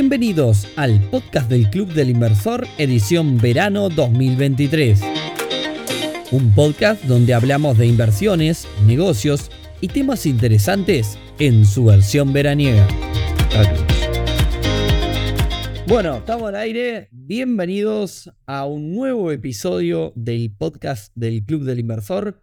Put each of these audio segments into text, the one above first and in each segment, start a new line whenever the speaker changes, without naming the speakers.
Bienvenidos al podcast del Club del Inversor, edición verano 2023. Un podcast donde hablamos de inversiones, negocios y temas interesantes en su versión veraniega. Bueno, estamos al aire. Bienvenidos a un nuevo episodio del podcast del Club del Inversor.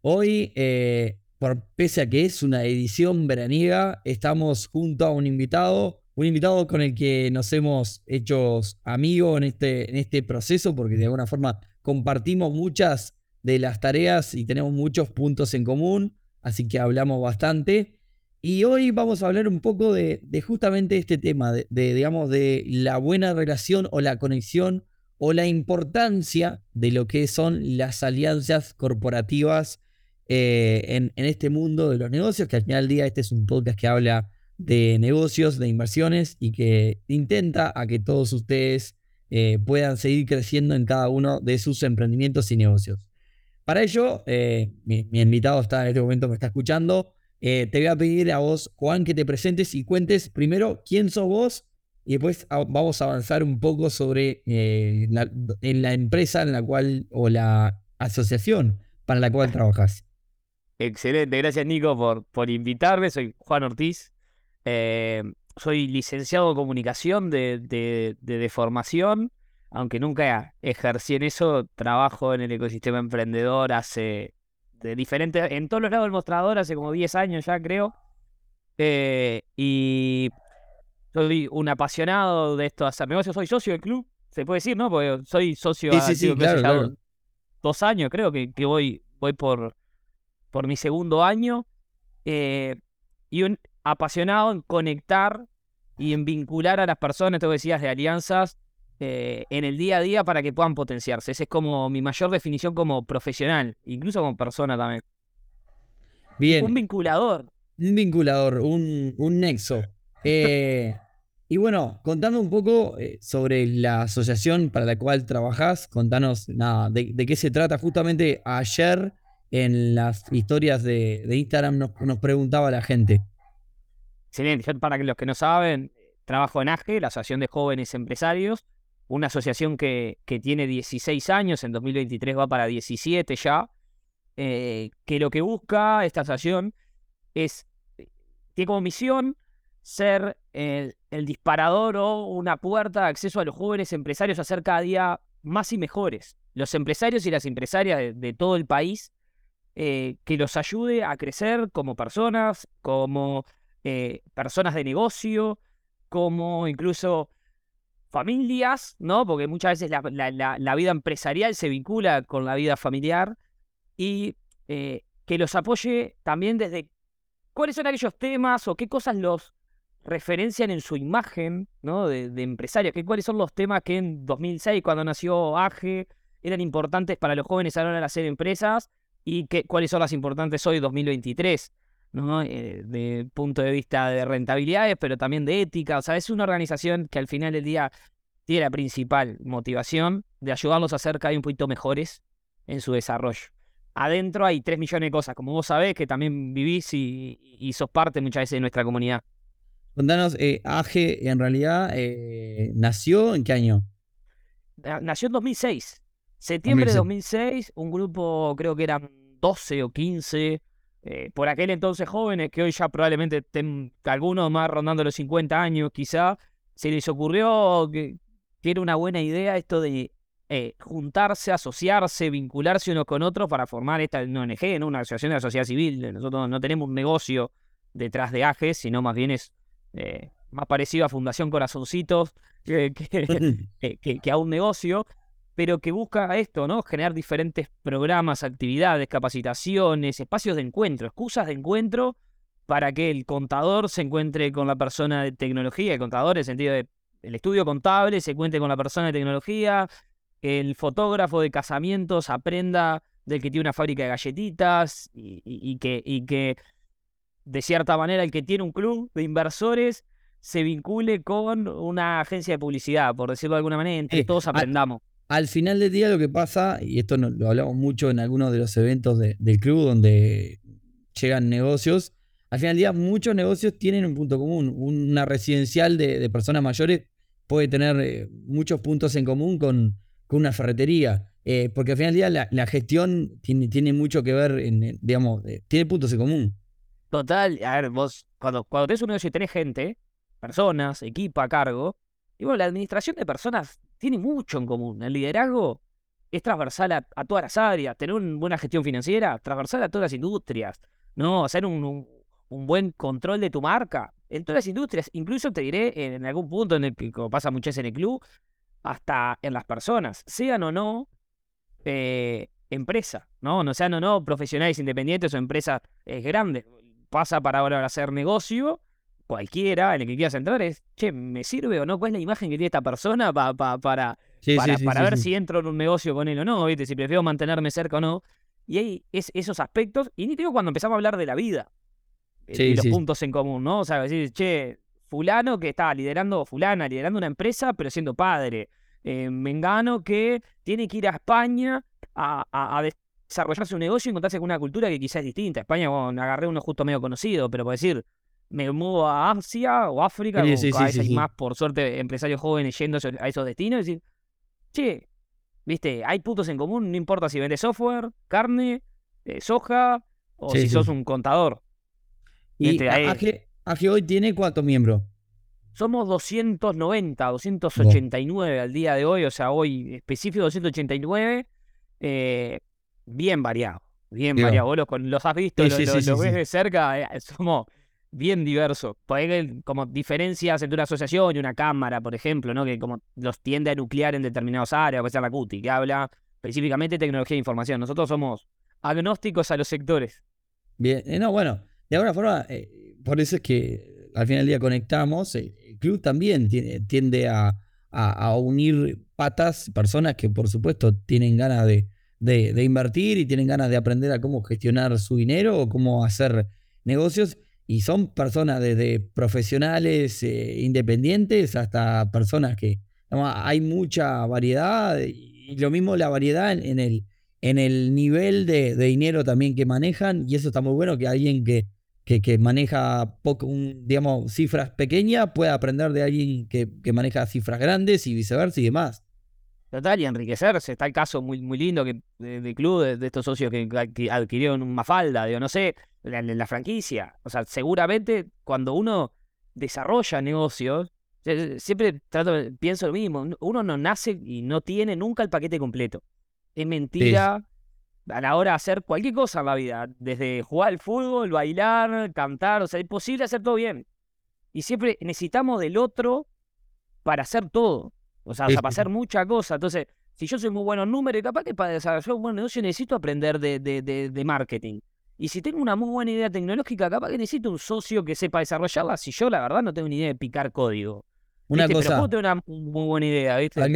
Hoy, eh, por, pese a que es una edición veraniega, estamos junto a un invitado, un invitado con el que nos hemos hecho amigos en este, en este proceso, porque de alguna forma compartimos muchas de las tareas y tenemos muchos puntos en común, así que hablamos bastante. Y hoy vamos a hablar un poco de, justamente este tema, de, digamos, de la buena relación o la conexión o la importancia de lo que son las alianzas corporativas eh, en, este mundo de los negocios, que al final del día este es un podcast que habla de negocios, de inversiones y que intenta a que todos ustedes eh, puedan seguir creciendo en cada uno de sus emprendimientos y negocios. Para ello, eh, mi, invitado está en este momento, me está escuchando. Eh, te voy a pedir a vos, Juan, que te presentes y cuentes primero quién sos vos y después vamos a avanzar un poco sobre la, en la empresa en la cual o la asociación para la cual trabajas.
Excelente, gracias Nico por, por invitarme. Soy Juan Ortiz. Eh, soy licenciado en comunicación de, de, de, formación, aunque nunca ejercí en eso. Trabajo en el ecosistema emprendedor hace de diferentes, en todos los lados del mostrador hace como 10 años ya creo. Eh, y soy un apasionado de esto de hacer negocios, soy socio del club, se puede decir, ¿no? Porque soy socio
sí,
dos años, creo que, que, voy, voy por, por mi segundo año. Eh, y un apasionado en conectar y en vincular a las personas, te decías, de alianzas eh, en el día a día para que puedan potenciarse. Esa es como mi mayor definición como profesional, incluso como persona también.
Bien.
Un vinculador.
Un vinculador, un, un nexo. Eh, y bueno, contando un poco eh, sobre la asociación para la cual trabajás, contanos nada, de, qué se trata. Justamente ayer en las historias de, Instagram nos, nos, preguntaba la gente.
Excelente. para los que no saben, trabajo en AGE, la Asociación de Jóvenes Empresarios una asociación que, que, tiene 16 años, en 2023 va para 17 ya, eh, que lo que busca esta asociación es, tiene como misión ser el, disparador o una puerta de acceso a los jóvenes empresarios a ser cada día más y mejores. Los empresarios y las empresarias de, todo el país, eh, que los ayude a crecer como personas, como eh, personas de negocio, como incluso familias, ¿no? Porque muchas veces la, vida empresarial se vincula con la vida familiar y eh, que los apoye también desde cuáles son aquellos temas o qué cosas los referencian en su imagen, ¿no? De, de empresarios, que cuáles son los temas que en 2006, cuando nació AGE, eran importantes para los jóvenes a la hora de hacer empresas y que, cuáles son las importantes hoy, 2023. ¿No? Eh, de punto de vista de rentabilidades, pero también de ética. O sea, es una organización que al final del día tiene la principal motivación de ayudarlos a ser cada vez un poquito mejores en su desarrollo. Adentro hay tres millones de cosas, como vos sabés, que también vivís y, sos parte muchas veces de nuestra comunidad.
Contanos, eh, AGE en realidad eh, nació en qué año?
Nació en 2006. Septiembre de 2006, un grupo creo que eran 12 o 15 eh, por aquel entonces jóvenes, que hoy ya probablemente estén algunos más rondando los 50 años quizá, se les ocurrió que, era una buena idea esto de eh, juntarse, asociarse, vincularse unos con otros para formar esta ONG, ¿no? una asociación de la sociedad civil. Nosotros no tenemos un negocio detrás de AGES, sino más bien es eh, más parecido a Fundación Corazoncitos que, que a un negocio pero que busca esto, ¿no? Generar diferentes programas, actividades, capacitaciones, espacios de encuentro, excusas de encuentro para que el contador se encuentre con la persona de tecnología, el contador en el sentido de el estudio contable se encuentre con la persona de tecnología, el fotógrafo de casamientos aprenda del que tiene una fábrica de galletitas y, que, y que de cierta manera el que tiene un club de inversores se vincule con una agencia de publicidad, por decirlo de alguna manera, entre todos aprendamos
al final del día lo que pasa, y esto lo hablamos mucho en algunos de los eventos del club donde llegan negocios, al final del día muchos negocios tienen un punto común. Una residencial de, personas mayores puede tener eh, muchos puntos en común con, una ferretería. Eh, porque al final del día la, gestión tiene, tiene, mucho que ver, en, digamos, tiene puntos en común.
Total, a ver, vos, cuando, cuando tenés un negocio y tenés gente, personas, equipo a cargo, y bueno, la administración de personas tiene mucho en común. El liderazgo es transversal a, todas las áreas, tener una buena gestión financiera, transversal a todas las industrias, ¿no? Hacer un, buen control de tu marca en todas las industrias, incluso te diré en algún punto en el que pasa mucho en el club, hasta en las personas, sean o no eh, empresa, ¿no? No sean o no profesionales independientes o empresas eh, grandes. Pasa para ahora hacer negocio, cualquiera en el que quieras entrar es, che, ¿me sirve o no? ¿Cuál es la imagen que tiene esta persona para, para, para ver si entro en un negocio con él o no, ¿viste? Si prefiero mantenerme cerca o no. Y hay es, esos aspectos, y ni digo cuando empezamos a hablar de la vida, y los puntos en común, ¿no? O sea, decir, che, fulano que está liderando, fulana, liderando una empresa, pero siendo padre. Eh, Mengano que tiene que ir a España a, desarrollarse un negocio y encontrarse con una cultura que quizás es distinta. España, bueno, agarré uno justo medio conocido, pero por decir, me muevo a Asia o África, sí, hay más, por suerte, empresarios jóvenes yendo a esos destinos y decir, che, viste, hay puntos en común, no importa si vendes software, carne, eh, soja o si sos un contador.
¿Y AG, hoy tiene cuántos miembros?
Somos 290, 289 al día de hoy, o sea, hoy específico 289, eh, bien variado, bien variado. Vos los, has visto, los, ves de cerca, eh, somos bien diverso. Como diferencias entre una asociación y una cámara, por ejemplo, ¿no? Que como los tiende a nuclear en determinados áreas, puede ser la CUTI, que habla específicamente de tecnología de información. Nosotros somos agnósticos a los sectores.
Bien, eh, no, bueno, de alguna forma, eh, por eso es que al final del día conectamos. El club también tiende a, unir patas, personas que por supuesto tienen ganas de, de invertir y tienen ganas de aprender a cómo gestionar su dinero o cómo hacer negocios y son personas desde profesionales eh, independientes hasta personas que hay mucha variedad y lo mismo la variedad en, el, en el nivel de, dinero también que manejan y eso está muy bueno que alguien que, que, maneja poco, digamos, cifras pequeñas pueda aprender de alguien que, maneja cifras grandes y viceversa y demás.
Total, y enriquecerse. Está el caso muy, muy lindo que, de, club, de, estos socios que, adquirieron una falda, digo, no sé, la, la franquicia. O sea, seguramente cuando uno desarrolla negocios, siempre trato, pienso lo mismo, uno no nace y no tiene nunca el paquete completo. Es mentira a la hora de hacer cualquier cosa en la vida, desde jugar al fútbol, bailar, cantar, o sea, es posible hacer todo bien. Y siempre necesitamos del otro para hacer todo. O sea, para hacer mucha cosa. Entonces, si yo soy muy bueno en números, capaz que para desarrollar un buen negocio necesito aprender de, de, de marketing. Y si tengo una muy buena idea tecnológica, capaz que necesito un socio que sepa desarrollarla. Si yo, la verdad, no tengo ni idea de picar código. Una cosa. Pero puedo una muy buena idea, ¿viste?
Para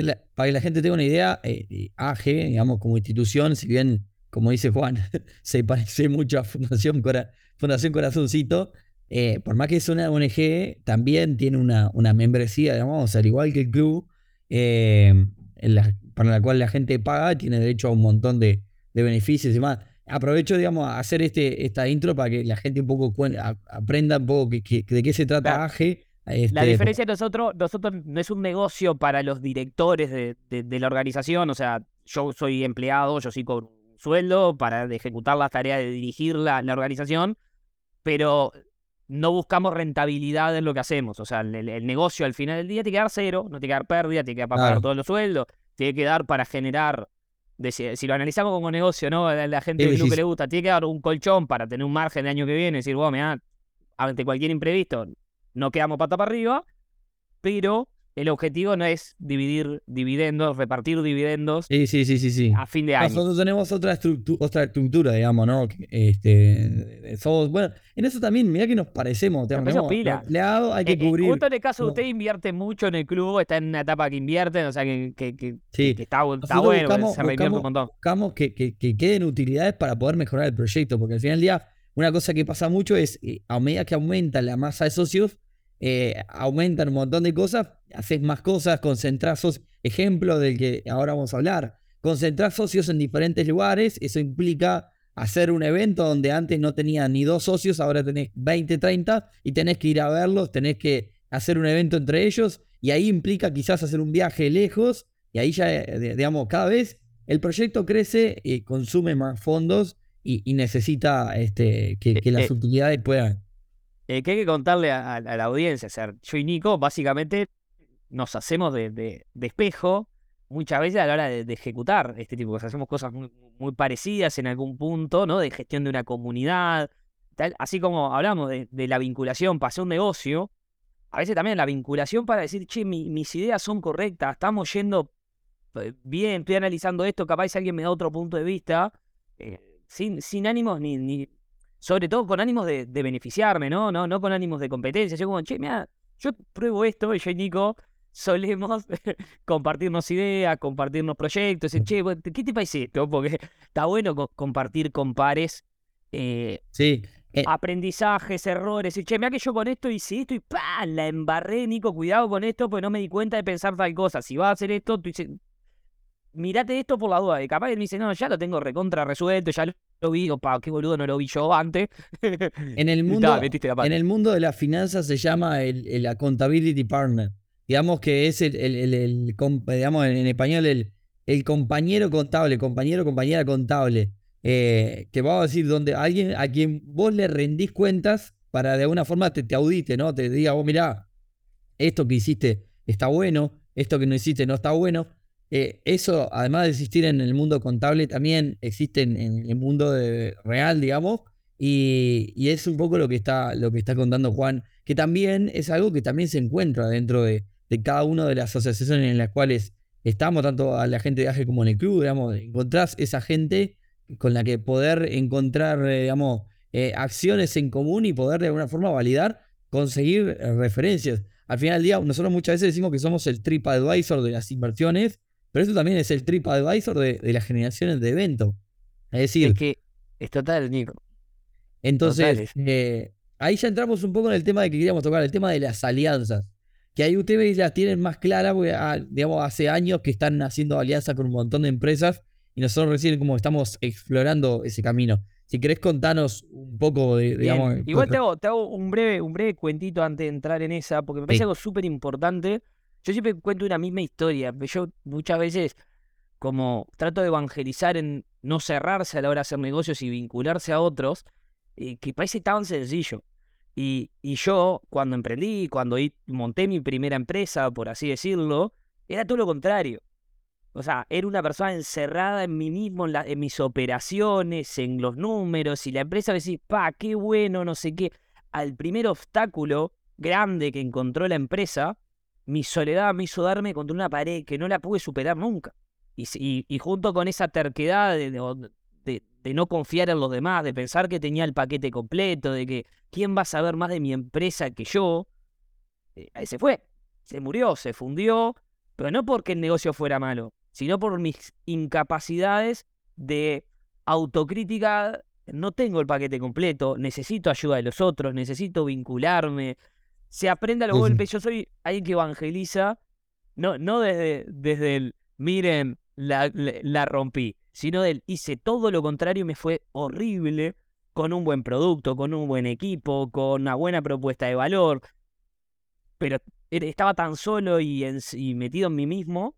que la, gente tenga una idea, eh, AG, digamos, como institución, si bien, como dice Juan, se parece mucho a Fundación, Fundación Corazoncito, eh, por más que es una ONG, también tiene una, una membresía, digamos, al igual que el club, eh, para la cual la gente paga, tiene derecho a un montón de, de beneficios y demás aprovecho, digamos, a hacer este, esta intro para que la gente un poco aprenda un poco de qué se trata AGE.
Este, la diferencia de nosotros, nosotros no es un negocio para los directores de, la organización, o sea, yo soy empleado, yo sí con sueldo para ejecutar las tareas de dirigir la, organización, pero no buscamos rentabilidad en lo que hacemos. O sea, el, negocio al final del día tiene que dar cero, no tiene que dar pérdida, tiene que dar para pagar todos los sueldos, tiene que dar para generar si, lo analizamos como negocio, ¿no? La, la gente que le gusta, tiene que dar un colchón para tener un margen de año que viene, decir, bueno, mira, ante cualquier imprevisto, no quedamos pata para arriba, pero el objetivo no es dividir dividendos, repartir dividendos
sí, sí, sí, sí,
a fin de año.
Nosotros tenemos otra, otra estructura, digamos, ¿no? Este, somos, bueno, en eso también, mira que nos parecemos. Tenemos
pila.
hay que eh, eh, cubrir.
justo en el caso de usted invierte mucho en el club, está en una etapa que invierte, o sea que, que, que, está, está bueno, buscamos, se un montón.
Buscamos que, queden utilidades para poder mejorar el proyecto, porque al final del día, una cosa que pasa mucho es, eh, a medida que aumenta la masa de socios, eh, aumentan un montón de cosas, haces más cosas, concentras socios. Ejemplo del que ahora vamos a hablar. Concentrar socios en diferentes lugares, eso implica hacer un evento donde antes no tenía ni dos socios, ahora tenés 20, 30 y tenés que ir a verlos, tenés que hacer un evento entre ellos y ahí implica quizás hacer un viaje lejos y ahí ya, eh, digamos, cada vez el proyecto crece y consume más fondos y, necesita este, que,
eh,
las utilidades puedan.
Eh, que hay que contarle a, la audiencia, o sea, yo y Nico básicamente nos hacemos de, espejo muchas veces a la hora de, ejecutar este tipo de cosas. Hacemos cosas muy, parecidas en algún punto, ¿no? De gestión de una comunidad. Así como hablamos de, la vinculación para hacer un negocio, a veces también la vinculación para decir, che, mis ideas son correctas, estamos yendo eh, bien, estoy analizando esto, capaz alguien me da otro punto de vista, eh, sin, ánimos ni, ni, sobre todo con ánimos de, beneficiarme, ¿no? ¿no? No con ánimos de competencia. Yo como, che, mira, yo pruebo esto y yo y Nico solemos compartirnos ideas, compartirnos proyectos. che, ¿qué te parece esto? Porque está bueno compartir con pares. Eh,
sí.
Eh aprendizajes, errores. Y che, mira que yo con esto hice esto y ¡pam! La embarré, Nico. Cuidado con esto, pues no me di cuenta de pensar tal cosa. Si vas a hacer esto, tú dices, mirate esto por la duda. Y capaz él me dice, no, ya lo tengo recontra resuelto, ya lo vi. O pa, qué boludo, no lo vi yo antes.
En el mundo, en el mundo de las finanzas se llama el, el accountability partner digamos que es el, el, digamos en español, el, el compañero contable, compañero, compañera contable, eh, que vamos a decir, donde alguien a quien vos le rendís cuentas para de alguna forma te, te audite, ¿no? Te diga, vos mirá, esto que hiciste está bueno, esto que no hiciste no está bueno. Eh, eso, además de existir en el mundo contable, también existe en, el mundo real, digamos, y, y, es un poco lo que, está, lo que está contando Juan, que también es algo que también se encuentra dentro de, de cada una de las asociaciones en las cuales estamos, tanto a la gente de viaje como en el club, digamos, encontrás esa gente con la que poder encontrar, eh, digamos, eh, acciones en común y poder de alguna forma validar, conseguir eh, referencias. Al final del día, nosotros muchas veces decimos que somos el trip advisor de las inversiones, pero eso también es el trip advisor de, las generaciones de evento. Es decir,
es que es total, Nico.
Entonces, ahí ya entramos un poco en el tema de que queríamos tocar, el tema de las alianzas que ahí ustedes las tienen más claras, porque ah, digamos, hace años que están haciendo alianza con un montón de empresas y nosotros recién como estamos explorando ese camino. Si querés contarnos un poco de, digamos...
Igual te hago, un, breve, un breve cuentito antes de entrar en esa, porque me parece algo súper importante. Yo siempre cuento una misma historia, yo muchas veces como trato de evangelizar en no cerrarse a la hora de hacer negocios y vincularse a otros, eh, que parece tan sencillo. Y, yo, cuando emprendí, cuando monté mi primera empresa, por así decirlo, era todo lo contrario. O sea, era una persona encerrada en mí mismo, en, mis operaciones, en los números, y la empresa decía, pa, qué bueno, no sé qué. Al primer obstáculo grande que encontró la empresa, mi soledad me hizo darme contra una pared que no la pude superar nunca. Y, junto con esa terquedad de, de no confiar en los demás, de pensar que tenía el paquete completo, de que quién va a saber más de mi empresa que yo, eh, se fue, se murió, se fundió, pero no porque el negocio fuera malo, sino por mis incapacidades de autocrítica. No tengo el paquete completo, necesito ayuda de los otros, necesito vincularme. Se aprende a los golpes. Yo soy alguien que evangeliza, no, no desde, desde el miren, la, la rompí sino del hice todo lo contrario y me fue horrible con un buen producto, con un buen equipo, con una buena propuesta de valor. Pero estaba tan solo y, metido en mí mismo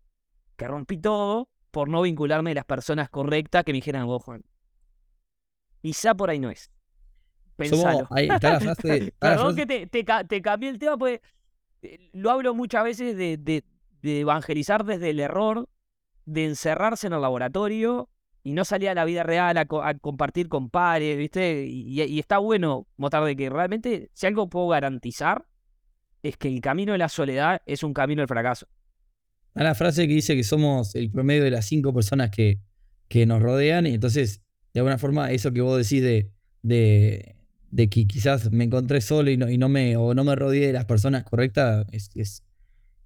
que rompí todo por no vincularme a las personas correctas que me dijeran, vos, Juan. Quizá por ahí no es. Pensalo. Perdón que te, te, cambié el tema, pues lo hablo muchas veces de, de evangelizar desde el error de encerrarse en el laboratorio y no salir a la vida real a, compartir con pares, ¿viste? Y, está bueno mostrar de que realmente, si algo puedo garantizar, es que el camino de la soledad es un camino del fracaso.
Hay una frase que dice que somos el promedio de las cinco personas que, que nos rodean, y entonces, de alguna forma, eso que vos decís de, de, de que quizás me encontré solo y no, y no me, o no me rodeé de las personas correctas, es, es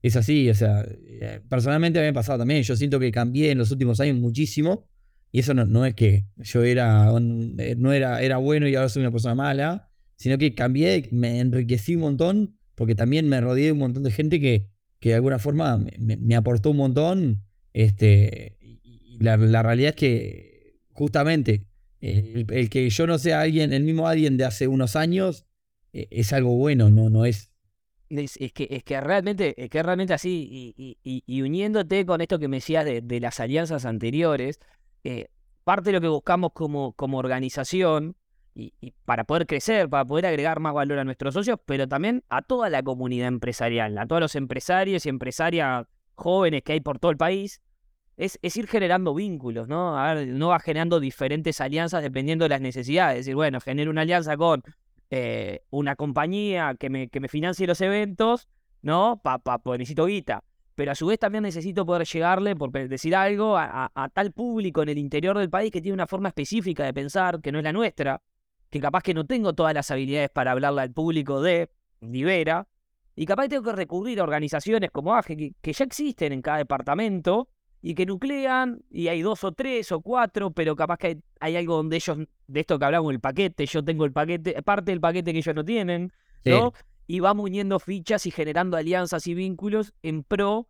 es así, o sea, eh, personalmente me ha pasado también, yo siento que cambié en los últimos años muchísimo y eso no, no es que yo era, eh, no era, era bueno y ahora soy una persona mala, sino que cambié, me enriquecí un montón porque también me rodeé de un montón de gente que, que de alguna forma me, aportó un montón. Este, y la, realidad es que justamente el, que yo no sea alguien, el mismo alguien de hace unos años, eh, es algo bueno, no, no es.
Es, que, es que realmente, es que realmente así, y, uniéndote con esto que me decías de, las alianzas anteriores, eh, parte de lo que buscamos como, como organización, y, para poder crecer, para poder agregar más valor a nuestros socios, pero también a toda la comunidad empresarial, a todos los empresarios y empresarias jóvenes que hay por todo el país, es, ir generando vínculos, ¿no? A ver, no va generando diferentes alianzas dependiendo de las necesidades. Es decir, bueno, genero una alianza con eh, una compañía que me, que me financie los eventos, ¿no? Pa, pa, pues necesito guita. Pero a su vez también necesito poder llegarle, por decir algo, a, tal público en el interior del país que tiene una forma específica de pensar que no es la nuestra, que capaz que no tengo todas las habilidades para hablarle al público de Libera, y capaz tengo que recurrir a organizaciones como AGE, que ya existen en cada departamento, y que nuclean, y hay dos o tres o cuatro, pero capaz que hay, algo donde ellos, de esto que hablamos, el paquete, yo tengo el paquete, parte del paquete que ellos no tienen, ¿no? Y vamos uniendo fichas y generando alianzas y vínculos en pro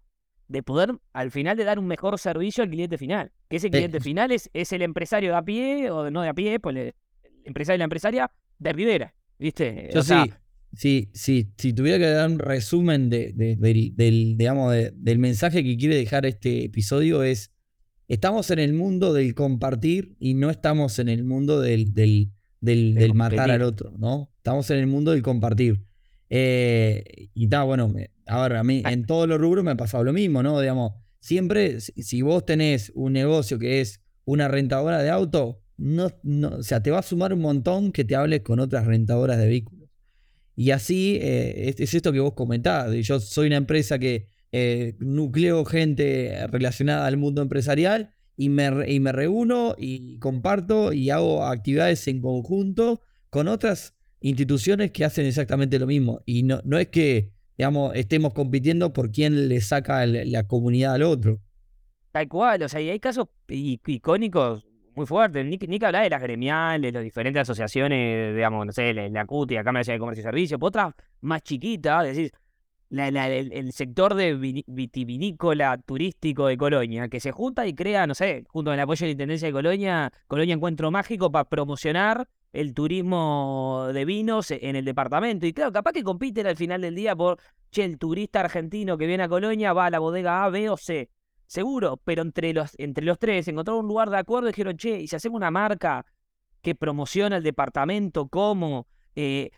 de poder, al final, de dar un mejor servicio al cliente final. Que ese cliente final es, es el empresario de a pie, o no de a pie, pues el empresario y la empresaria de Rivera, ¿viste?
Yo sí, Sí, sí, si tuviera que dar un resumen de, del, digamos, del mensaje que quiere dejar este episodio es, estamos en el mundo del compartir y no estamos en el mundo del, del, del, matar al otro, ¿no? Estamos en el mundo del compartir. Eh, y está, bueno, ahora a mí en todos los rubros me ha pasado lo mismo, ¿no? Digamos, siempre, si vos tenés un negocio que es una rentadora de auto, no, no, o sea, te va a sumar un montón que te hables con otras rentadoras de vehículos. Y así eh, es, esto que vos comentabas. Yo soy una empresa que eh, nucleo gente relacionada al mundo empresarial y me, y me reúno y comparto y hago actividades en conjunto con otras instituciones que hacen exactamente lo mismo. Y no, no es que digamos, estemos compitiendo por quién le saca la comunidad al otro.
Tal cual, o sea, y hay casos icónicos muy fuerte. Nick, Nick habla de las gremiales, las diferentes asociaciones, digamos, no sé, la, CUTI, la Cámara de Comercio y Servicios, otra más chiquita, decir, el, sector de vitivinícola turístico de Colonia, que se junta y crea, no sé, junto con el apoyo de la Intendencia de Colonia, Colonia Encuentro Mágico para promocionar el turismo de vinos en el departamento. Y claro, capaz que compiten al final del día por, che, el turista argentino que viene a Colonia va a la bodega A, B o C. Seguro, pero entre los, entre los tres encontraron un lugar de acuerdo y dijeron, che, ¿y si hacemos una marca que promociona el departamento como, eh,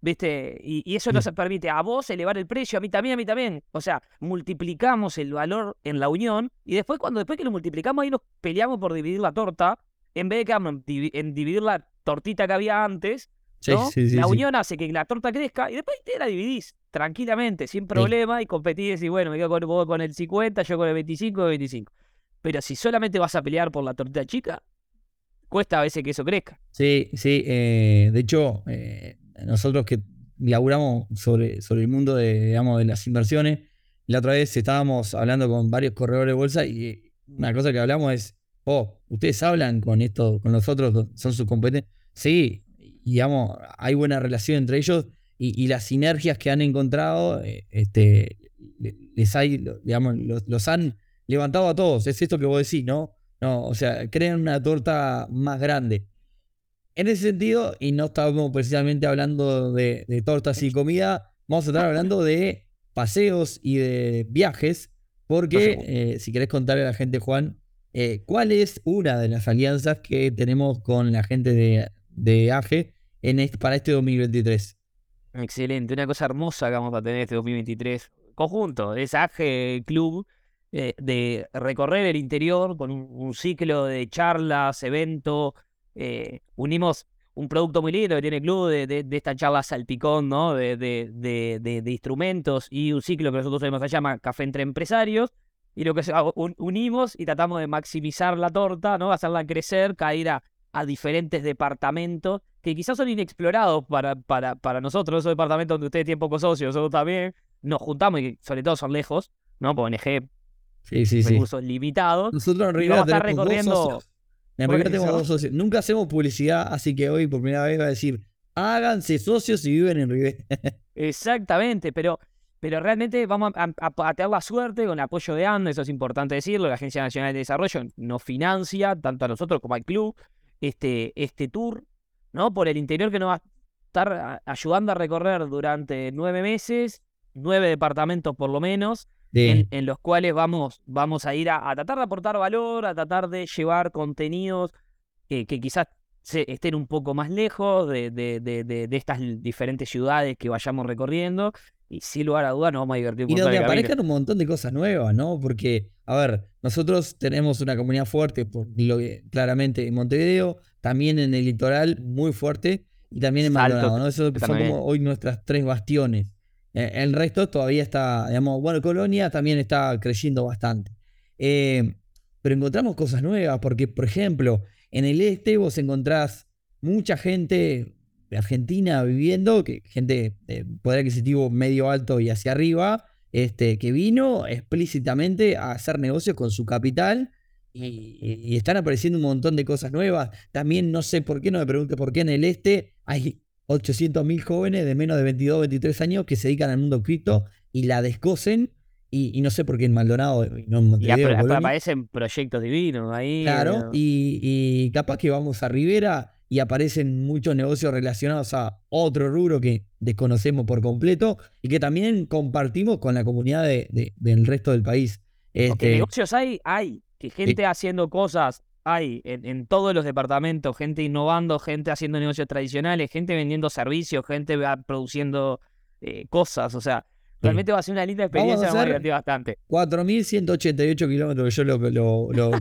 viste? Y, eso nos permite a vos elevar el precio, a mí también, a mí también. O sea, multiplicamos el valor en la unión y después, cuando después que lo multiplicamos, ahí nos peleamos por dividir la torta, en vez de que en dividir la tortita que había antes, la unión hace que la torta crezca y después te la dividís tranquilamente, sin problema, y competís y bueno, me quedo con, con el 50, yo con el 25 y 25. Pero si solamente vas a pelear por la torta chica, cuesta a veces que eso crezca.
Sí, sí. Eh, de hecho, eh, nosotros que laburamos sobre, sobre el mundo de, digamos, de las inversiones, la otra vez estábamos hablando con varios corredores de bolsa y una cosa que hablamos es, oh, ustedes hablan con esto, con nosotros, son sus competentes. Sí, digamos, hay buena relación entre ellos y, las sinergias que han encontrado, eh, este, les hay, digamos, los, han levantado a todos. Es esto que vos decís, ¿no? No, o sea, crean una torta más grande. En ese sentido, y no estamos precisamente hablando de, tortas y comida, vamos a estar hablando de paseos y de viajes, porque eh, si querés contarle a la gente, Juan, eh, ¿cuál es una de las alianzas que tenemos con la gente de, de AGE en para este 2023?
Excelente, una cosa hermosa que vamos a tener este 2023. Conjunto, es AGE Club, eh, de recorrer el interior con un, ciclo de charlas, eventos. Eh, unimos un producto muy lindo que tiene el club de, de, esta charla salpicón, ¿no? De, de, instrumentos y un ciclo que nosotros tenemos se llama Café entre Empresarios. Y lo que unimos y tratamos de maximizar la torta, ¿no? Hacerla crecer, caer a, a diferentes departamentos que quizás son inexplorados para, para, para nosotros, esos departamentos donde ustedes tienen pocos socios, nosotros también nos juntamos y sobre todo son lejos, ¿no? Por NG,
sí, sí,
recursos limitados.
Nosotros en realidad tenemos recorriendo... dos socios. En realidad tenemos dos socios. Nunca hacemos publicidad, así que hoy por primera vez va a decir, háganse socios y viven en Rivera.
Exactamente, pero, pero realmente vamos a, a, tener la suerte con el apoyo de ANDE, eso es importante decirlo, la Agencia Nacional de Desarrollo nos financia tanto a nosotros como al club, este, este tour, ¿no? Por el interior que nos va a estar ayudando a recorrer durante nueve meses, nueve departamentos por lo menos, en, los cuales vamos, vamos a ir a, tratar de aportar valor, a tratar de llevar contenidos que quizás estén un poco más lejos de, de, de, de, estas diferentes ciudades que vayamos recorriendo. Y sin lugar a dudas nos vamos a divertir un
Y donde aparezcan un montón de cosas nuevas, ¿no? Porque, a ver, nosotros tenemos una comunidad fuerte, por lo claramente en Montevideo, también en el litoral muy fuerte, y también en Maldonado, ¿no? Eso son como hoy nuestras tres bastiones. Eh, el resto todavía está, digamos, bueno, Colonia también está creciendo bastante. Eh, pero encontramos cosas nuevas, porque, por ejemplo, en el este vos encontrás mucha gente de Argentina viviendo, que, gente de poder adquisitivo medio alto y hacia arriba, este, que vino explícitamente a hacer negocios con su capital y, están apareciendo un montón de cosas nuevas. También no sé por qué, no me pregunte por qué en el este hay 800.000 jóvenes de menos de 22, 23 años que se dedican al mundo cripto y la descosen y, no sé por qué en Maldonado y no en Montevideo. Y
aparecen proyectos divinos ahí.
Claro, y, capaz que vamos a Rivera y aparecen muchos negocios relacionados a otro rubro que desconocemos por completo y que también compartimos con la comunidad del resto del país.
Este, negocios hay, hay. Que gente haciendo cosas hay en, todos los departamentos, gente innovando, gente haciendo negocios tradicionales, gente vendiendo servicios, gente produciendo eh, cosas. O sea, Realmente va a ser una linda experiencia, va a divertir bastante.
4.188 kilómetros, yo lo, lo, lo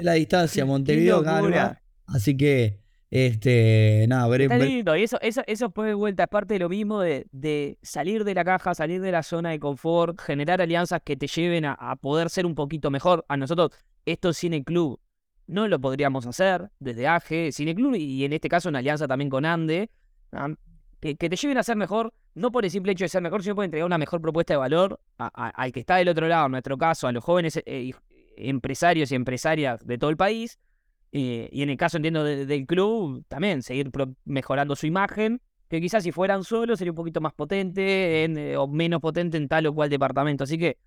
la distancia, Montevideo, Calma. Así que, este, nada,
veremos. Está lindo, y eso, eso, eso pues de vuelta, es parte de lo mismo de, de, salir de la caja, salir de la zona de confort, generar alianzas que te lleven a, a poder ser un poquito mejor. A nosotros, esto es Cine Club, no lo podríamos hacer desde AGE, Cine Club, y en este caso una alianza también con Ande que, te lleven a ser mejor, no por el simple hecho de ser mejor, sino por entregar una mejor propuesta de valor al que está del otro lado, en nuestro caso, a los jóvenes eh, empresarios y empresarias de todo el país. Eh, y en el caso, entiendo, del club, también seguir mejorando su imagen, que quizás si fueran solos sería un poquito más potente eh, o menos potente en tal o cual departamento. Así que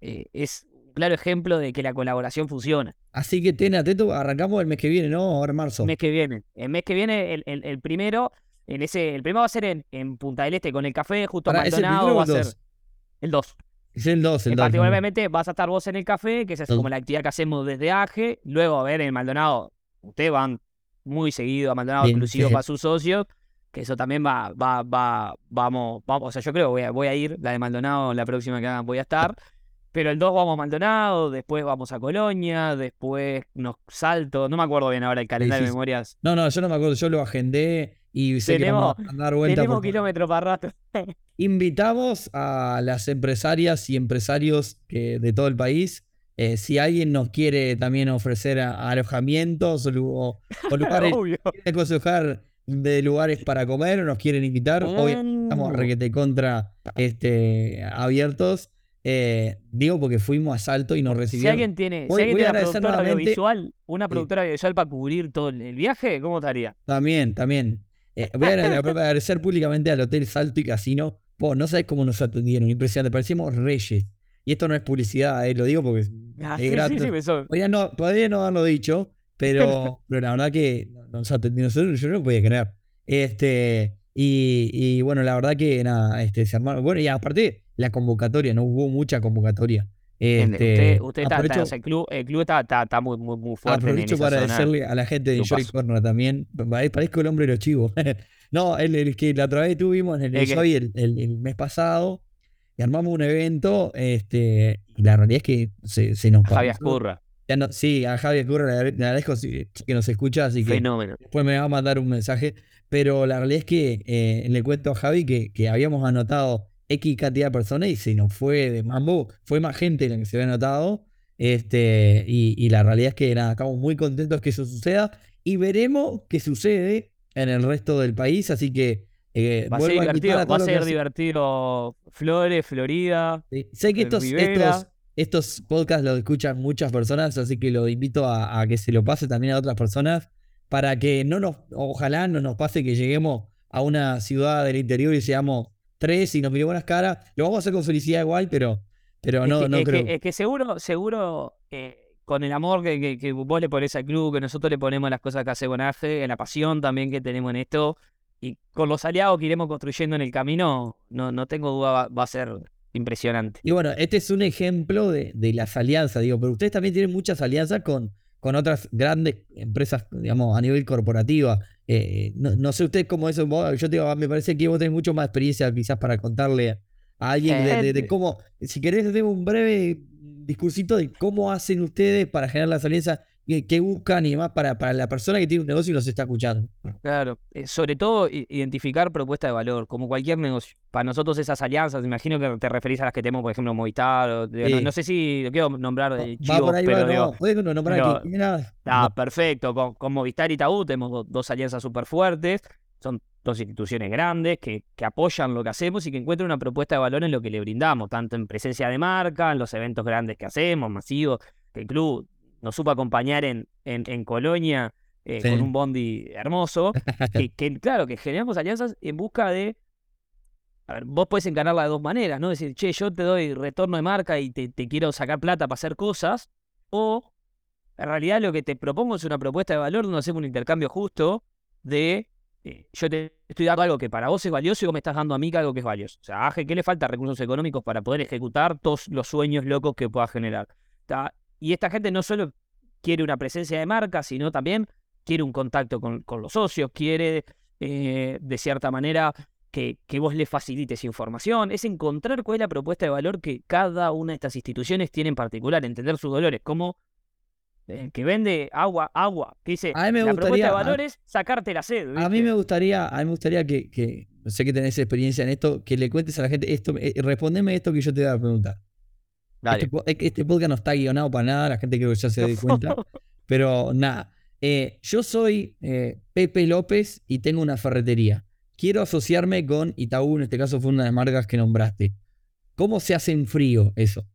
es un claro ejemplo de que la colaboración funciona.
Así que ten atento, arrancamos el mes que viene, ¿no? Ahora marzo.
El mes que viene. El mes que viene, el primero, en ese, el primero va a ser en, en Punta del Este con el café, justo a Maldonado. Va a ser el 2.
Es el 2, el
2. Particularmente vas a estar vos en el café, que es como la actividad que hacemos desde AGE. Luego, a ver, en Maldonado, ustedes van muy seguido a Maldonado, inclusive para sus socios. Que eso también va, va, va, vamos, vamos, o sea, yo creo que voy a, voy a ir, la de Maldonado, la próxima que hagan voy a estar. Pero el 2 vamos a Maldonado, después vamos a Colonia, después nos salto, no me acuerdo bien ahora el calendario de memorias.
No, no, yo no me acuerdo, yo lo agendé y sé
tenemos,
que vamos a dar vuelta.
Tenemos kilómetros para rato.
Invitamos a las empresarias y empresarios que, de todo el país. Eh, si alguien nos quiere también ofrecer alojamientos o, o lugares, aconsejar de lugares para comer o nos quieren invitar, hoy estamos mm. requete contra este, abiertos. Eh, digo porque fuimos a Salto y nos recibieron.
Si alguien tiene, si alguien tiene una productora audiovisual, una productora audiovisual para cubrir todo el viaje, ¿cómo estaría?
También, también. Eh, voy a agradecer públicamente al Hotel Salto y Casino. no sabes cómo nos atendieron, impresionante. Parecíamos reyes. Y esto no es publicidad, eh, lo digo porque ah, es gratis. podría, no, no haberlo dicho, pero, pero la verdad que nos atendieron. Yo no podía creer. Este, y, y, bueno, la verdad que nada, este, se armaron. Bueno, y aparte, la convocatoria, no hubo mucha convocatoria.
Este, usted, está, el club, el club está, está, muy, muy, muy fuerte.
Aprovecho para agradecerle a la gente de Joy Corner también. Parezco el hombre de los chivos. no, el, el, que la otra vez tuvimos en el, el, el, mes pasado y armamos un evento. Este, y la realidad es que se, se nos
Javier Curra.
No, sí, a Javier Curra le, agradezco que nos escucha, así que
Fenómeno.
después me va a mandar un mensaje. Pero la realidad es que eh, le cuento a Javi que, que habíamos anotado X cantidad de personas y se nos fue de mambo. Fue más gente la que se había notado. Este, y, la realidad es que nada, estamos muy contentos que eso suceda y veremos qué sucede en el resto del país. Así que
eh, va, a ser divertido, va a ser divertido Flores, Florida.
Sé que estos, estos, estos, podcasts los escuchan muchas personas, así que lo invito a, a, que se lo pase también a otras personas para que no nos, ojalá no nos pase que lleguemos a una ciudad del interior y seamos tres y nos miremos buenas caras. Lo vamos a hacer con felicidad igual, pero, pero no,
es
no
es
creo.
Que, es que seguro, seguro eh, con el amor que, que, vos le pones al club, que nosotros le ponemos las cosas que hace Bonaje, en la pasión también que tenemos en esto, y con los aliados que iremos construyendo en el camino, no, no tengo duda, va, a ser impresionante.
Y bueno, este es un ejemplo de, de, las alianzas, digo, pero ustedes también tienen muchas alianzas con, con otras grandes empresas, digamos, a nivel corporativa. Eh, no, sé ustedes cómo eso, yo te digo, me parece que vos tenés mucho más experiencia quizás para contarle a alguien de, de, cómo, si querés, tengo un breve discursito de cómo hacen ustedes para generar las alianzas, qué, buscan y demás para, para la persona que tiene un negocio y los está escuchando.
Claro, eh, sobre todo identificar propuesta de valor, como cualquier negocio. Para nosotros esas alianzas, imagino que te referís a las que tenemos, por ejemplo, Movistar, o, no, sé si lo quiero nombrar
va por ahí, pero va, no, nombrar aquí.
Ah, perfecto, con, Movistar y Tabú tenemos dos alianzas súper fuertes, son dos instituciones grandes que, que, apoyan lo que hacemos y que encuentran una propuesta de valor en lo que le brindamos, tanto en presencia de marca, en los eventos grandes que hacemos, masivos, que el club nos supo acompañar en, en, Colonia eh, con un bondi hermoso, que, claro, que generamos alianzas en busca de... A ver, vos puedes encararla de dos maneras, ¿no? Decir, che, yo te doy retorno de marca y te, te quiero sacar plata para hacer cosas, o en realidad lo que te propongo es una propuesta de valor donde hacemos un intercambio justo de eh, yo te estoy dando algo que para vos es valioso y vos me estás dando a mí algo que es valioso. O sea, ¿qué le falta? Recursos económicos para poder ejecutar todos los sueños locos que pueda generar. Y esta gente no solo quiere una presencia de marca, sino también quiere un contacto con, los socios, quiere, eh, de cierta manera, que, que, vos le facilites información. Es encontrar cuál es la propuesta de valor que cada una de estas instituciones tiene en particular, entender sus dolores, cómo eh, que vende agua, agua, que dice, a mí me la propuesta de valores, sacarte la sed.
A mí me gustaría, a mí me gustaría que, que, sé que tenés experiencia en esto, que le cuentes a la gente esto, eh, respondeme esto que yo te voy a preguntar. Este, este, podcast no está guionado para nada, la gente creo que ya se dio cuenta, pero nada. Eh, yo soy Pepe López y tengo una ferretería. Quiero asociarme con Itaú, en este caso fue una de las marcas que nombraste. ¿Cómo se hace en frío eso?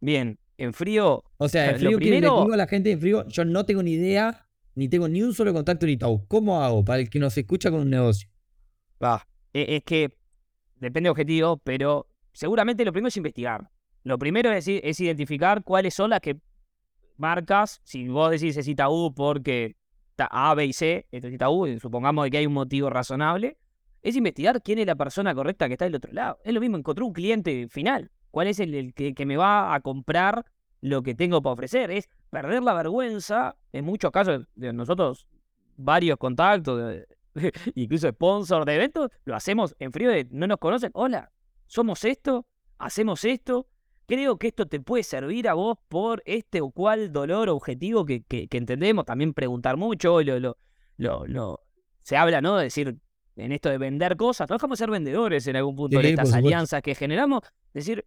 Bien, en frío.
O sea, en frío, primero... le digo a la gente en frío, yo no tengo ni idea, ni tengo ni un solo contacto en Itaú. ¿Cómo hago para el que nos escucha con un negocio?
Va, e, es que depende de objetivo, pero seguramente lo primero es investigar. Lo primero es, es identificar cuáles son las que marcas, si vos decís es Itaú porque A, B y C, esto es Itaú, supongamos que hay un motivo razonable, es investigar quién es la persona correcta que está del otro lado. Es lo mismo, encontrar un cliente final cuál es el, que, me va a comprar lo que tengo para ofrecer. Es perder la vergüenza, en muchos casos de nosotros, varios contactos, incluso sponsor de eventos, lo hacemos en frío de no nos conocen. Hola, somos esto, hacemos esto. Creo que esto te puede servir a vos por este o cual dolor objetivo que, que, entendemos. También preguntar mucho, lo, lo, lo, se habla, ¿no? De decir, en esto de vender cosas, trabajamos ser vendedores en algún punto de estas alianzas que generamos. Decir,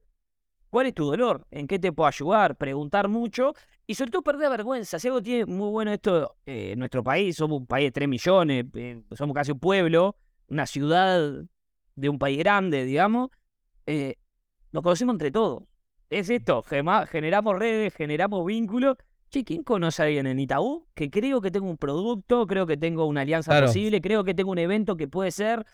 ¿Cuál es tu dolor? ¿En qué te puedo ayudar? Preguntar mucho y sobre todo perder vergüenza. Si algo tiene muy bueno esto, eh, en nuestro país, somos un país de 3 millones, eh, somos casi un pueblo, una ciudad de un país grande, digamos, eh, nos conocemos entre todos. Es esto, generamos redes, generamos vínculos. Che, ¿quién conoce a alguien en Itaú? Que creo que tengo un producto, creo que tengo una alianza posible, creo que tengo un evento que puede ser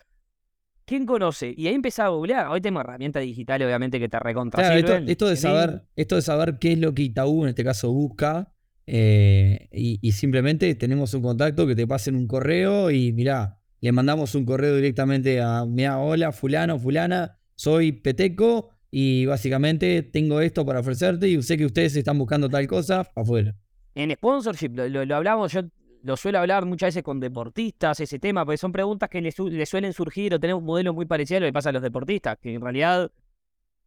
¿Quién conoce? Y ahí empezaba a googlear. Hoy tenemos herramientas digitales, obviamente, que te recontra.
Claro, esto, de saber, esto de saber qué es lo que Itaú en este caso busca. Eh, y, simplemente tenemos un contacto que te pasen un correo y mirá, le mandamos un correo directamente a, mira, hola, fulano, fulana, soy Peteco y básicamente tengo esto para ofrecerte y sé que ustedes están buscando tal cosa, afuera.
En sponsorship, lo, lo hablamos, yo lo suelo hablar muchas veces con deportistas, ese tema, porque son preguntas que le, suelen surgir o tenemos un modelo muy parecido a lo que pasa a los deportistas, que en realidad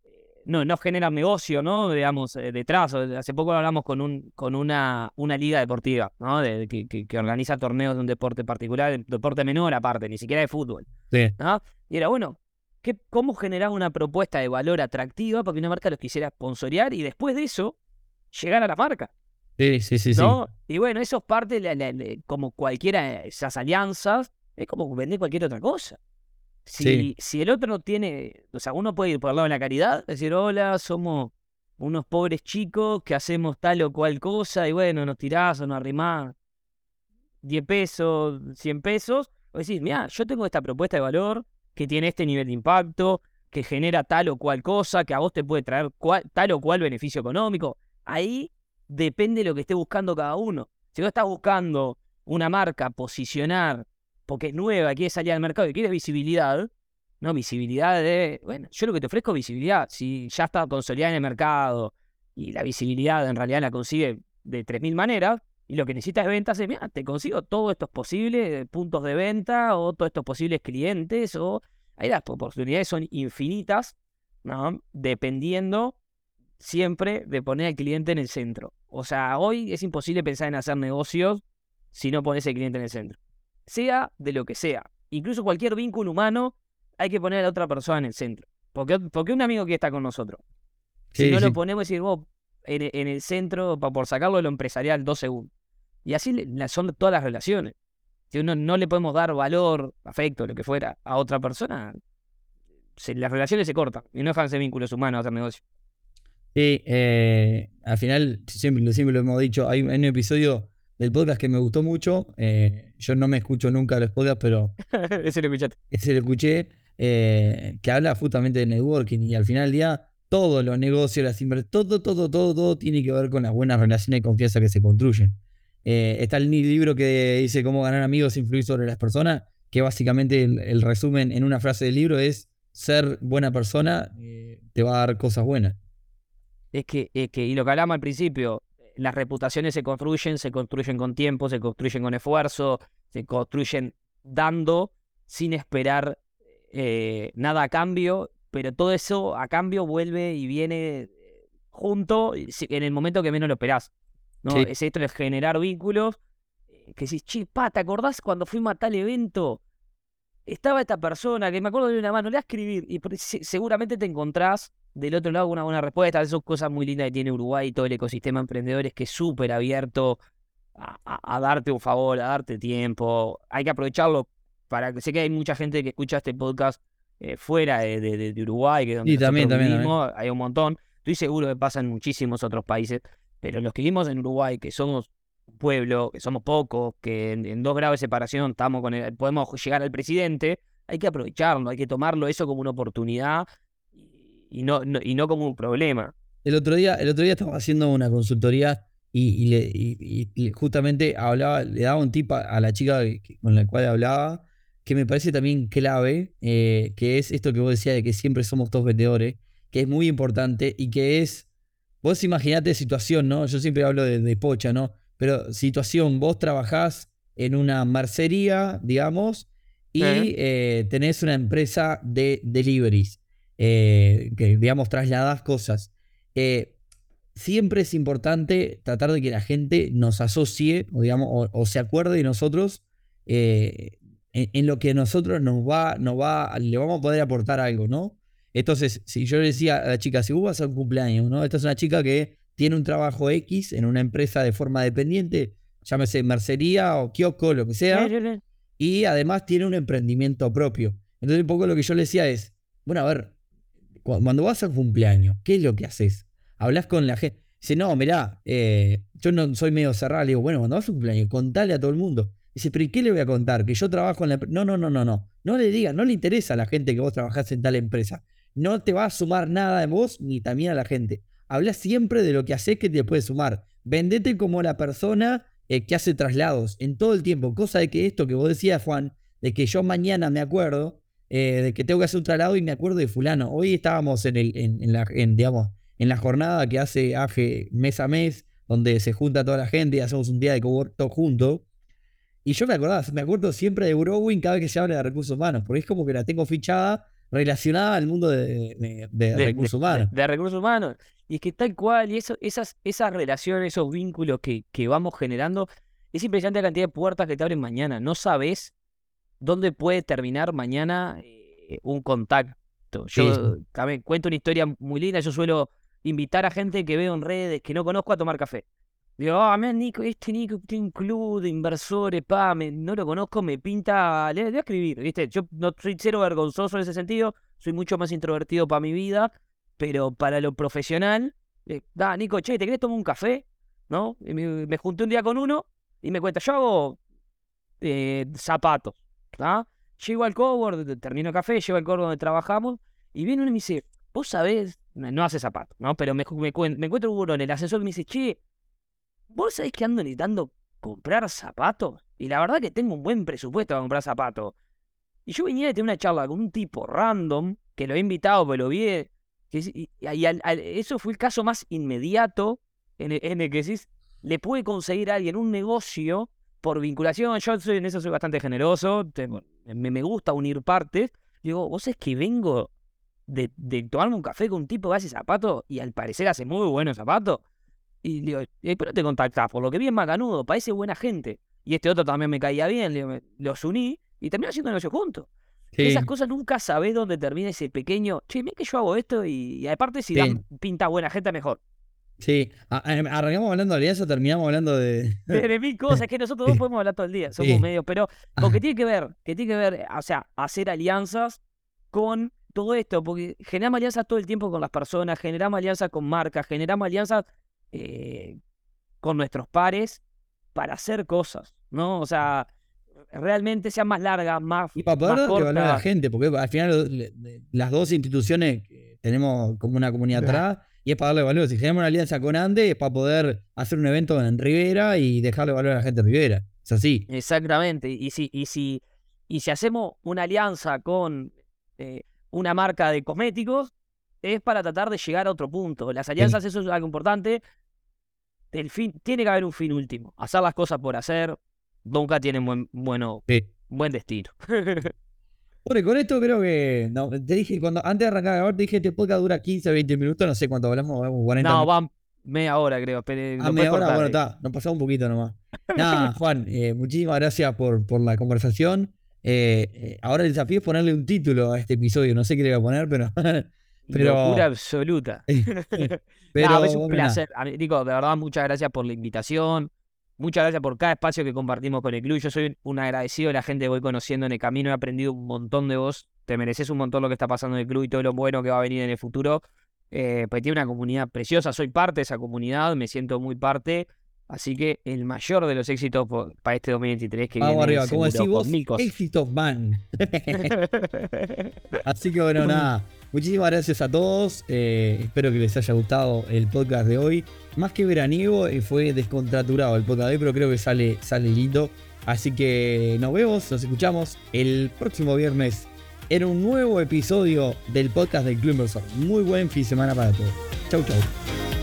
eh, no, no generan negocio, ¿no? Digamos, eh, detrás. Hace poco hablamos con, un, con una, una liga deportiva, ¿no? De, que, organiza torneos de un deporte particular, de deporte menor aparte, ni siquiera de fútbol. Sí. Y era, bueno, ¿qué, ¿cómo generar una propuesta de valor atractiva para que una marca los quisiera sponsorear y después de eso llegar a la marca?
Sí, sí, sí.
Y bueno, eso es parte, de como cualquiera de esas alianzas, es como vender cualquier otra cosa. Si, si el otro no tiene, o sea, uno puede ir por el lado de la caridad, decir, hola, somos unos pobres chicos que hacemos tal o cual cosa, y bueno, nos tirás o nos arrimás 10 pesos, 100 pesos, o decir, mira, yo tengo esta propuesta de valor que tiene este nivel de impacto, que genera tal o cual cosa, que a vos te puede traer tal o cual beneficio económico. Ahí depende de lo que esté buscando cada uno. Si vos estás buscando una marca, posicionar, porque es nueva, quiere salir al mercado y quiere visibilidad, no, visibilidad de, bueno, yo lo que te ofrezco es visibilidad. Si ya está consolidada en el mercado y la visibilidad en realidad la consigue de 3.000 maneras, y lo que necesitas es ventas, es, mira, te consigo todos estos posibles puntos de venta o todos estos posibles clientes, o ahí las oportunidades son infinitas, ¿no? Dependiendo siempre de poner al cliente en el centro. O sea, hoy es imposible pensar en hacer negocios si no pones al cliente en el centro. Sea de lo que sea. Incluso cualquier vínculo humano hay que poner a la otra persona en el centro. Porque, porque un amigo que está con nosotros. si no lo ponemos decir, vos en, el centro, por sacarlo de lo empresarial, dos segundos. Y así son todas las relaciones. Si uno no le podemos dar valor, afecto, lo que fuera, a otra persona, las relaciones se cortan y no dejan de ser vínculos humanos a hacer negocio.
Sí, eh, al final, siempre, siempre lo hemos dicho, hay, un episodio del podcast que me gustó mucho. Eh, yo no me escucho nunca los podcasts, pero.
ese lo escuchaste.
Ese lo escuché. Eh, que habla justamente de networking y al final del día todos los negocios, las inversiones, todo, todo, todo, todo tiene que ver con las buenas relaciones de confianza que se construyen. Está el libro que dice cómo ganar amigos e influir sobre las personas, que básicamente el, resumen en una frase del libro es ser buena persona te va a dar cosas buenas
es que, que, y lo que hablamos al principio, las reputaciones se construyen, se construyen con tiempo, se construyen con esfuerzo, se construyen dando sin esperar eh, nada a cambio, pero todo eso a cambio vuelve y viene eh, junto en el momento que menos lo esperás. ¿No? Es esto de generar vínculos eh, que decís, che, pa, ¿te acordás cuando fuimos a tal evento? Estaba esta persona que me acuerdo de una mano, le a escribir y seguramente te encontrás del otro lado una buena respuesta. Esas son cosas muy lindas que tiene Uruguay y todo el ecosistema de emprendedores que es súper abierto a, darte un favor, a darte tiempo. Hay que aprovecharlo para que sé que hay mucha gente que escucha este podcast eh, fuera de, Uruguay, que es donde
también,
vivimos, hay un montón. Estoy seguro que pasa en muchísimos otros países, pero los que vivimos en Uruguay, que somos un pueblo, que somos pocos, que en, dos grados de separación estamos con podemos llegar al presidente, hay que aprovecharlo, hay que tomarlo eso como una oportunidad y no, y no como un problema.
El otro día, el otro día estaba haciendo una consultoría y, justamente hablaba, le daba un tip a, la chica con la cual hablaba, que me parece también clave, eh, que es esto que vos decías de que siempre somos todos vendedores, que es muy importante y que es, vos imaginate situación, ¿no? Yo siempre hablo de, pocha, ¿no? Pero situación, vos trabajás en una mercería, digamos, y eh, tenés una empresa de deliveries. Eh, que digamos trasladadas cosas. Eh, siempre es importante tratar de que la gente nos asocie o, digamos, o, se acuerde de nosotros en, lo que nosotros nos va, nos va, le vamos a poder aportar algo, ¿no? Entonces, si yo le decía a la chica, si vos vas a un cumpleaños, ¿no? Esta es una chica que tiene un trabajo X en una empresa de forma dependiente, llámese mercería o kiosco, lo que sea, y además tiene un emprendimiento propio. Entonces, un poco lo que yo le decía es, bueno, a ver, cuando vas a cumpleaños, ¿qué es lo que haces? Hablas con la gente. Dice, no, mirá, eh, yo no soy medio cerrado. Le digo, bueno, cuando vas a un cumpleaños, contale a todo el mundo. Dice, pero ¿y qué le voy a contar? Que yo trabajo en la empresa. No, no, no, no, no. No le digas, no le interesa a la gente que vos trabajás en tal empresa. No te va a sumar nada de vos ni también a la gente. Habla siempre de lo que haces que te puede sumar. Vendete como la persona eh, que hace traslados en todo el tiempo. Cosa de que esto que vos decías, Juan, de que yo mañana me acuerdo, eh, de que tengo que hacer un traslado y me acuerdo de fulano. Hoy estábamos en, el, en, la, digamos, en la jornada que hace AGE mes a mes, donde se junta toda la gente y hacemos un día de cowork juntos. Y yo me acordaba, me acuerdo siempre de Growing cada vez que se habla de recursos humanos, porque es como que la tengo fichada relacionada al mundo de, recursos humanos.
De, recursos humanos. Y es que tal cual, y eso, esas, esas relaciones, esos vínculos que, que vamos generando, es impresionante la cantidad de puertas que te abren mañana. No sabes dónde puede terminar mañana eh, un contacto. Yo también cuento una historia muy linda. Yo suelo invitar a gente que veo en redes que no conozco a tomar café. Digo, ah, oh, Nico, este Nico tiene un club de inversores, pa, no lo conozco, me pinta, le, voy a escribir, ¿viste? Yo no soy cero vergonzoso en ese sentido, soy mucho más introvertido para mi vida, pero para lo profesional, eh, da, Nico, che, ¿te querés tomar un café? ¿No? me, me, junté un día con uno y me cuenta, yo hago eh, zapatos. Llego al cowork, termino café, llego al cowork donde trabajamos y viene uno y me dice, vos sabés, no hace zapatos, ¿no? Pero me, me, me encuentro uno en el ascensor y me dice, che, vos sabés que ando necesitando comprar zapatos. Y la verdad que tengo un buen presupuesto para comprar zapatos. Y yo venía de tener una charla con un tipo random, que lo he invitado, pero lo vi. y, eso fue el caso más inmediato en el, que decís, le puede conseguir a alguien un negocio por vinculación. Yo soy, en eso soy bastante generoso, me, me, gusta unir partes. Digo, vos es que vengo de, de, tomarme un café con un tipo que hace zapatos y al parecer hace muy buenos zapatos. Y digo, pero te contactás, por lo que vi es macanudo, parece buena gente. Y este otro también me caía bien, los uní y terminó haciendo negocio juntos. Esas cosas nunca sabés dónde termina ese pequeño. Che, mira que yo hago esto y, aparte, si dan pinta buena gente, mejor.
Sí, arrancamos hablando de alianza, terminamos hablando de.
De, mil cosas, que nosotros dos podemos hablar todo el día, somos medios, pero lo que tiene que ver, que tiene que ver, o sea, hacer alianzas con todo esto, porque generamos alianzas todo el tiempo con las personas, generamos alianzas con marcas, generamos alianzas eh, con nuestros pares para hacer cosas, ¿no? O sea, realmente sean más largas, más.
Y para poder a la gente, porque al final las dos instituciones tenemos como una comunidad atrás y es para darle valor. Si tenemos una alianza con Ande es para poder hacer un evento en Rivera y dejarle valor a la gente de Rivera. Es así.
Exactamente. Y si, y si, y si hacemos una alianza con eh, una marca de cosméticos, es para tratar de llegar a otro punto. Las alianzas, eso es algo importante. El fin, tiene que haber un fin último. Hacer las cosas por hacer, nunca tienen buen, bueno, buen destino.
Bueno, con esto creo que. No, te dije, cuando antes de arrancar a grabar, te dije este podcast dura 15, 20 minutos, no sé cuánto hablamos, 40
No, va media hora, creo. Pero
ah, media hora, bueno, está. Nos pasamos un poquito nomás. Nada, Juan, eh, muchísimas gracias por, por la conversación. Eh, eh, ahora el desafío es ponerle un título a este episodio. No sé qué le voy a poner, pero. pero...
Locura absoluta. pero, es un placer. Digo, de verdad, muchas gracias por la invitación. Muchas gracias por cada espacio que compartimos con el club. Yo soy un agradecido de la gente que voy conociendo en el camino. He aprendido un montón de vos. Te mereces un montón lo que está pasando en el club y todo lo bueno que va a venir en el futuro. Eh, pues tiene una comunidad preciosa. Soy parte de esa comunidad. Me siento muy parte. Así que el mayor de los éxitos para este 2023 que
Vamos arriba, como decís vos, éxitos man. Así que bueno, nada. Muchísimas gracias a todos. Eh, espero que les haya gustado el podcast de hoy. Más que veraniego, eh, fue descontraturado el podcast de hoy, pero creo que sale, sale lindo. Así que nos vemos, nos escuchamos el próximo viernes en un nuevo episodio del podcast del Club Muy buen fin de semana para todos. Chau, chau.